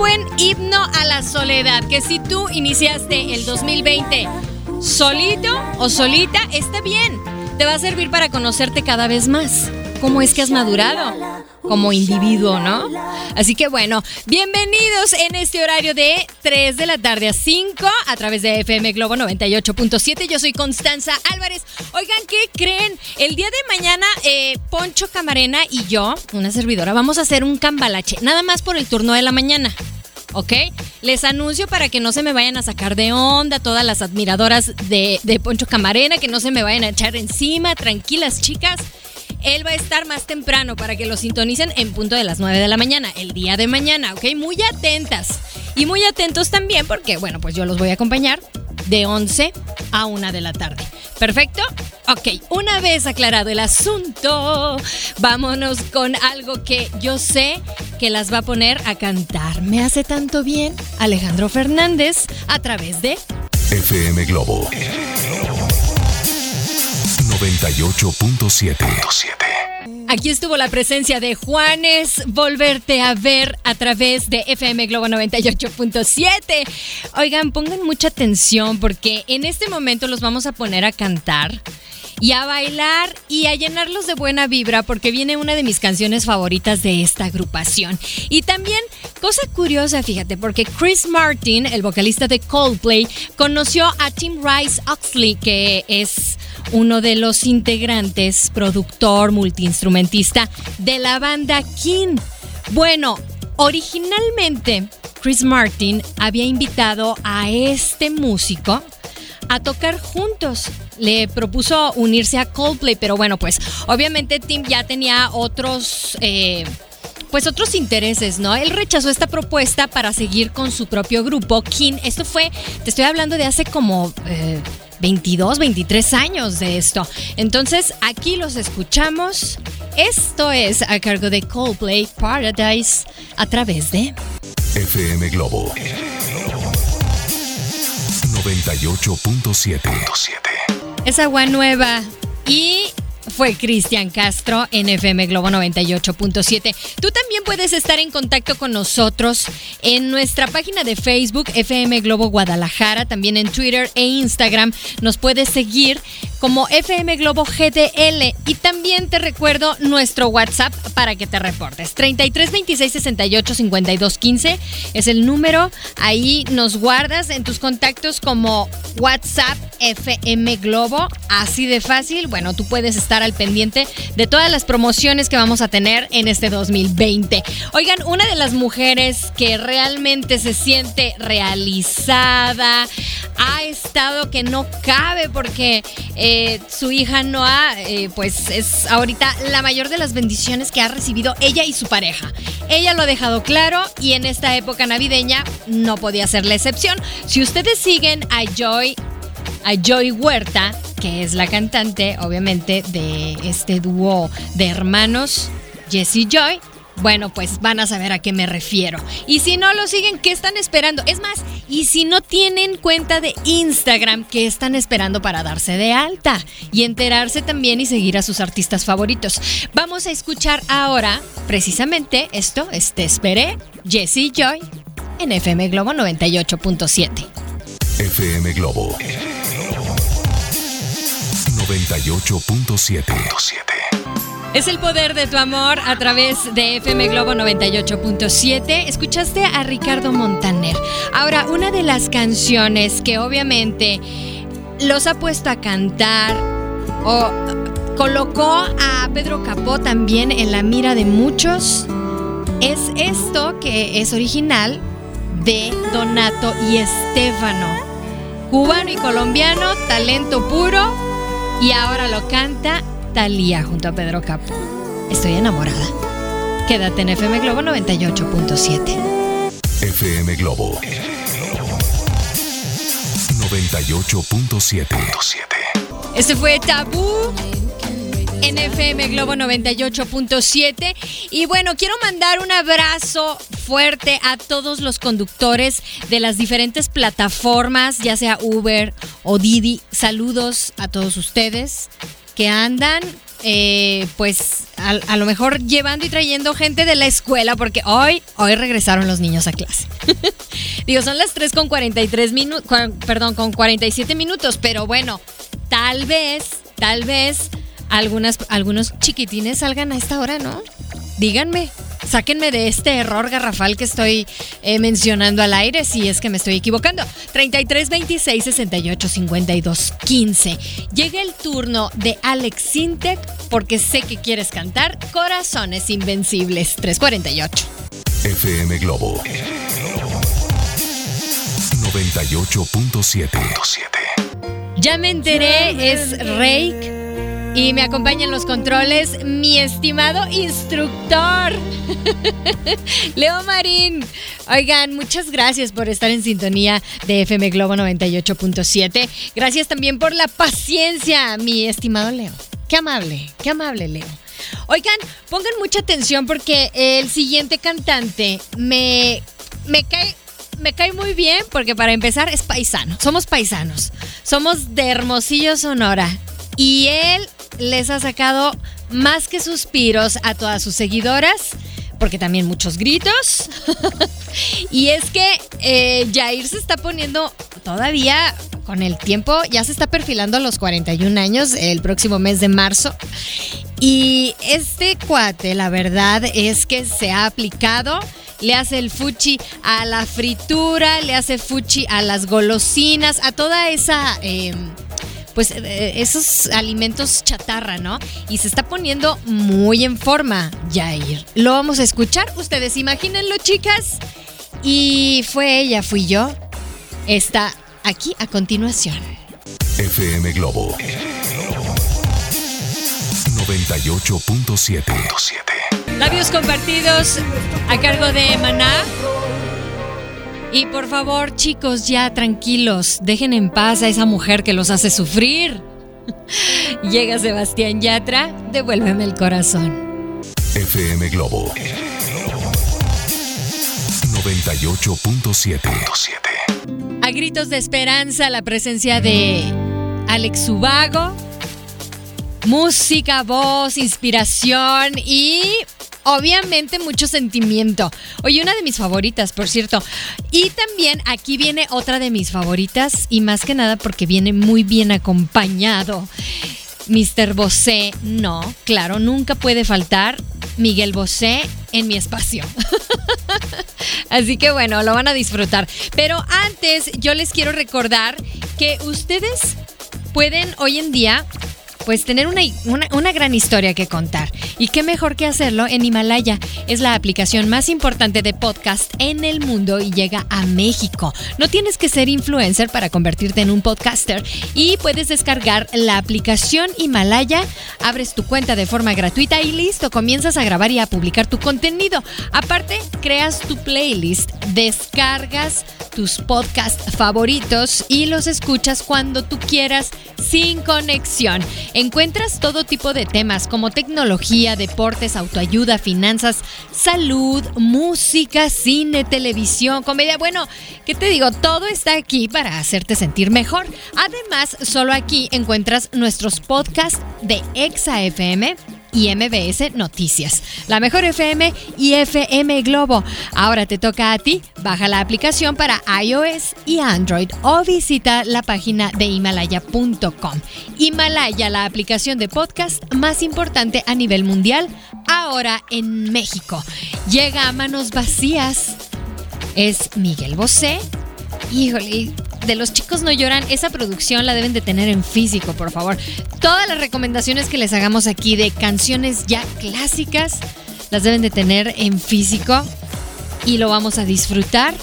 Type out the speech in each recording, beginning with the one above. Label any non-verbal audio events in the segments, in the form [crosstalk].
Buen himno a la soledad, que si tú iniciaste el 2020 solito o solita, está bien, te va a servir para conocerte cada vez más. ¿Cómo es que has madurado? Como individuo, ¿no? Así que bueno, bienvenidos en este horario de 3 de la tarde a 5 a través de FM Globo 98.7. Yo soy Constanza Álvarez. Oigan, ¿qué creen? El día de mañana, eh, Poncho Camarena y yo, una servidora, vamos a hacer un cambalache, nada más por el turno de la mañana. ¿ok? Les anuncio para que no se me vayan a sacar de onda todas las admiradoras de, de, Poncho Camarena, que no se me vayan a echar encima, tranquilas chicas. Él va a estar más temprano para que lo sintonicen en punto de las 9 de la mañana, el día de mañana, ¿ok? Muy atentas. Y muy atentos también porque, bueno, pues yo los voy a acompañar de 11 a 1 de la tarde. ¿Perfecto? Ok, una vez aclarado el asunto, vámonos con algo que yo sé que las va a poner a cantar. Me hace tanto bien Alejandro Fernández a través de FM Globo 98.7. Aquí estuvo la presencia de Juanes, volverte a ver a través de FM Globo 98.7. Oigan, pongan mucha atención porque en este momento los vamos a poner a cantar y a bailar y a llenarlos de buena vibra porque viene una de mis canciones favoritas de esta agrupación. Y también, cosa curiosa, fíjate, porque Chris Martin, el vocalista de Coldplay, conoció a Tim Rice Oxley, que es uno de los integrantes, productor, multiinstrumentista de la banda King. Bueno, originalmente Chris Martin había invitado a este músico a tocar juntos. Le propuso unirse a Coldplay, pero bueno, pues obviamente Tim ya tenía otros... Eh, pues otros intereses, ¿no? Él rechazó esta propuesta para seguir con su propio grupo, King. Esto fue, te estoy hablando de hace como eh, 22, 23 años de esto. Entonces, aquí los escuchamos. Esto es a cargo de Coldplay Paradise a través de FM Globo 98.7. Es agua nueva y fue Cristian Castro en FM Globo 98.7. Tú también puedes estar en contacto con nosotros en nuestra página de Facebook FM Globo Guadalajara, también en Twitter e Instagram. Nos puedes seguir como FM Globo GDL y también te recuerdo nuestro WhatsApp para que te reportes. 33 26 68 52 15 es el número. Ahí nos guardas en tus contactos como WhatsApp FM Globo. Así de fácil. Bueno, tú puedes estar al pendiente de todas las promociones que vamos a tener en este 2020. Oigan, una de las mujeres que realmente se siente realizada ha estado que no cabe porque su hija Noah, eh, pues es ahorita la mayor de las bendiciones que ha recibido ella y su pareja. Ella lo ha dejado claro y en esta época navideña no podía ser la excepción. Si ustedes siguen a Joy a Joy Huerta, que es la cantante, obviamente, de este dúo de hermanos, Jesse Joy. Bueno, pues van a saber a qué me refiero. Y si no lo siguen, ¿qué están esperando? Es más, y si no tienen cuenta de Instagram, ¿qué están esperando para darse de alta? Y enterarse también y seguir a sus artistas favoritos. Vamos a escuchar ahora, precisamente esto, este esperé, Jesse Joy, en FM Globo 98.7. FM Globo 98.7. Es el poder de tu amor a través de FM Globo 98.7. Escuchaste a Ricardo Montaner. Ahora, una de las canciones que obviamente los ha puesto a cantar o colocó a Pedro Capó también en la mira de muchos. Es esto que es original de Donato y Estefano. Cubano y colombiano, talento puro. Y ahora lo canta Talía junto a Pedro Capó. Estoy enamorada. Quédate en FM Globo 98.7. FM Globo 98.7. Este fue Tabú en FM Globo 98.7. Y bueno, quiero mandar un abrazo fuerte a todos los conductores de las diferentes plataformas, ya sea Uber o Didi. Saludos a todos ustedes que andan eh, pues a, lo mejor llevando y trayendo gente de la escuela, porque hoy, hoy regresaron los niños a clase. [laughs] Digo, son las 3 con 43 minutos, perdón, con 47 minutos, pero bueno, tal vez, tal vez algunas, algunos chiquitines salgan a esta hora, ¿no? Díganme, sáquenme de este error garrafal que estoy eh, mencionando al aire, si es que me estoy equivocando. 33 26 68 52 15. Llega el turno de Alex Sintek porque sé que quieres cantar Corazones Invencibles 348. FM Globo 98.7. Ya me enteré, es Rake. Y me acompaña en los controles mi estimado instructor, [laughs] Leo Marín. Oigan, muchas gracias por estar en sintonía de FM Globo 98.7. Gracias también por la paciencia, mi estimado Leo. Qué amable, qué amable, Leo. Oigan, pongan mucha atención porque el siguiente cantante me, me cae me cae muy bien porque para empezar es paisano. Somos paisanos. Somos de Hermosillo, Sonora. Y él les ha sacado más que suspiros a todas sus seguidoras, porque también muchos gritos. [laughs] y es que eh, Jair se está poniendo todavía con el tiempo, ya se está perfilando a los 41 años el próximo mes de marzo. Y este cuate, la verdad es que se ha aplicado le hace el fuchi a la fritura, le hace fuchi a las golosinas, a toda esa... Eh, pues esos alimentos chatarra, ¿no? Y se está poniendo muy en forma, Jair. Lo vamos a escuchar, ustedes imagínenlo, chicas. Y fue ella, fui yo. Está aquí a continuación. FM Globo 98.7. Labios compartidos a cargo de Maná. Y por favor, chicos, ya tranquilos, dejen en paz a esa mujer que los hace sufrir. [laughs] Llega Sebastián Yatra, devuélveme el corazón. FM Globo 98.7. A gritos de esperanza, la presencia de Alex Ubago. Música, voz, inspiración y obviamente mucho sentimiento. Oye, una de mis favoritas, por cierto. Y también aquí viene otra de mis favoritas y más que nada porque viene muy bien acompañado. Mr. Bosé, no, claro, nunca puede faltar Miguel Bosé en mi espacio. [laughs] Así que bueno, lo van a disfrutar. Pero antes yo les quiero recordar que ustedes pueden hoy en día pues tener una, una, gran historia que contar. Y qué mejor que hacerlo en Himalaya. Es la aplicación más importante de podcast en el mundo y llega a México. No tienes que ser influencer para convertirte en un podcaster y puedes descargar la aplicación Himalaya, abres tu cuenta de forma gratuita y listo, comienzas a grabar y a publicar tu contenido. Aparte, creas tu playlist, descargas tus podcasts favoritos y los escuchas cuando tú quieras sin conexión. Encuentras todo tipo de temas como tecnología, deportes, autoayuda, finanzas, salud, música, cine, televisión, comedia. Bueno, ¿qué te digo? Todo está aquí para hacerte sentir mejor. Además, solo aquí encuentras nuestros podcasts de Exa FM y MBS Noticias. La mejor FM y FM Globo. Ahora te toca a ti. Baja la aplicación para iOS y Android o visita la página de himalaya.com. Himalaya, la aplicación de podcast más importante a nivel mundial, ahora en México. Llega a manos vacías. Es Miguel Bosé. Híjole, de Los Chicos No Lloran, esa producción la deben de tener en físico, por favor. Todas las recomendaciones que les hagamos aquí de canciones ya clásicas, las deben de tener en físico y lo vamos a disfrutar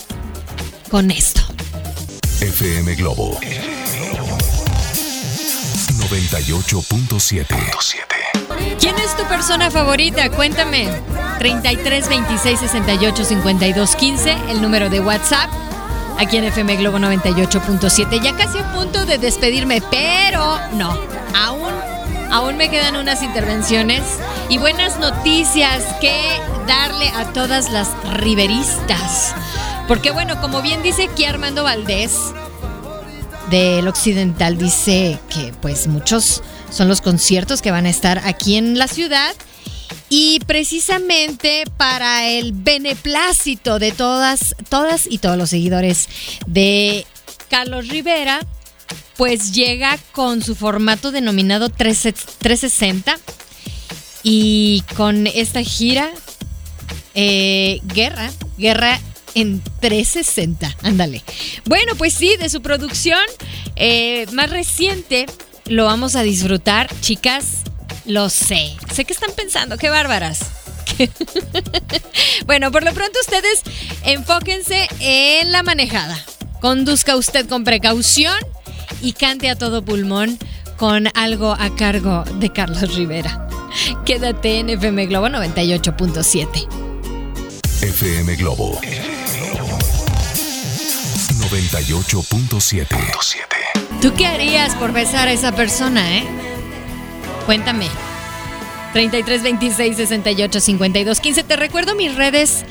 con esto. FM Globo 98.7 ¿Quién es tu persona favorita? Cuéntame. 33 26 68 52 15, el número de WhatsApp. Aquí en FM Globo 98.7. Ya casi a punto de despedirme, pero no. Aún, aún me quedan unas intervenciones y buenas noticias que darle a todas las riveristas. Porque bueno, como bien dice aquí Armando Valdés del Occidental, dice que pues muchos son los conciertos que van a estar aquí en la ciudad. Y precisamente para el beneplácito de todas, todas y todos los seguidores de Carlos Rivera, pues llega con su formato denominado 360 y con esta gira eh, Guerra, Guerra en 360, ándale. Bueno, pues sí, de su producción eh, más reciente lo vamos a disfrutar, chicas. Lo sé. Sé que están pensando, qué bárbaras. [laughs] bueno, por lo pronto ustedes enfóquense en la manejada. Conduzca usted con precaución y cante a todo pulmón con algo a cargo de Carlos Rivera. [laughs] Quédate en FM Globo 98.7. FM Globo 98.7 ¿Tú qué harías por besar a esa persona, eh? Cuéntame. 33 26 68 52 15. Te recuerdo mis redes.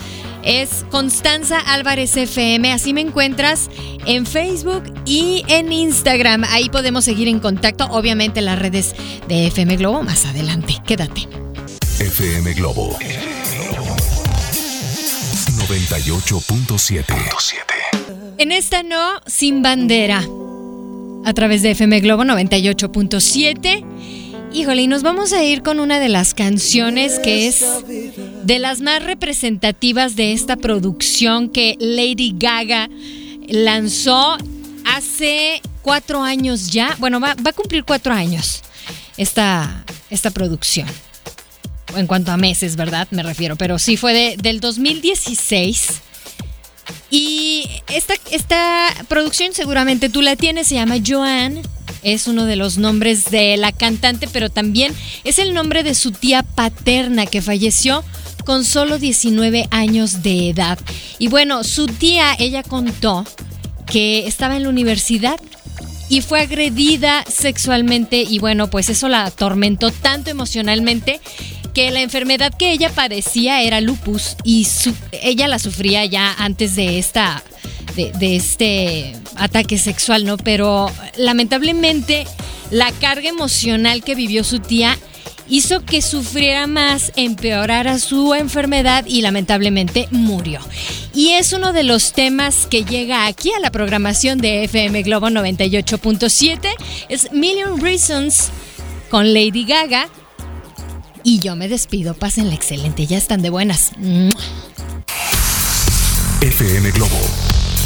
Es Constanza Álvarez FM. Así me encuentras en Facebook y en Instagram. Ahí podemos seguir en contacto. Obviamente las redes de FM Globo más adelante. Quédate. FM Globo 98.7 En esta no, sin bandera a través de FM Globo 98.7. Híjole, y nos vamos a ir con una de las canciones que es de las más representativas de esta producción que Lady Gaga lanzó hace cuatro años ya. Bueno, va, a cumplir cuatro años esta, esta producción. En cuanto a meses, ¿verdad? Me refiero. Pero sí fue de, del 2016. Y esta, esta producción seguramente tú la tienes, se llama Joanne. Es uno de los nombres de la cantante, pero también es el nombre de su tía paterna que falleció con solo 19 años de edad. Y bueno, su tía, ella contó que estaba en la universidad y fue agredida sexualmente y bueno, pues eso la atormentó tanto emocionalmente que la enfermedad que ella padecía era lupus y ella la sufría ya antes de esta de, este ataque sexual, ¿no? Pero lamentablemente la carga emocional que vivió su tía hizo que sufriera más, empeorara su enfermedad y lamentablemente murió. Y es uno de los temas que llega aquí a la programación de FM Globo 98.7. Es Million Reasons con Lady Gaga. Y yo me despido. Pásenla excelente. Ya están de buenas. FM Globo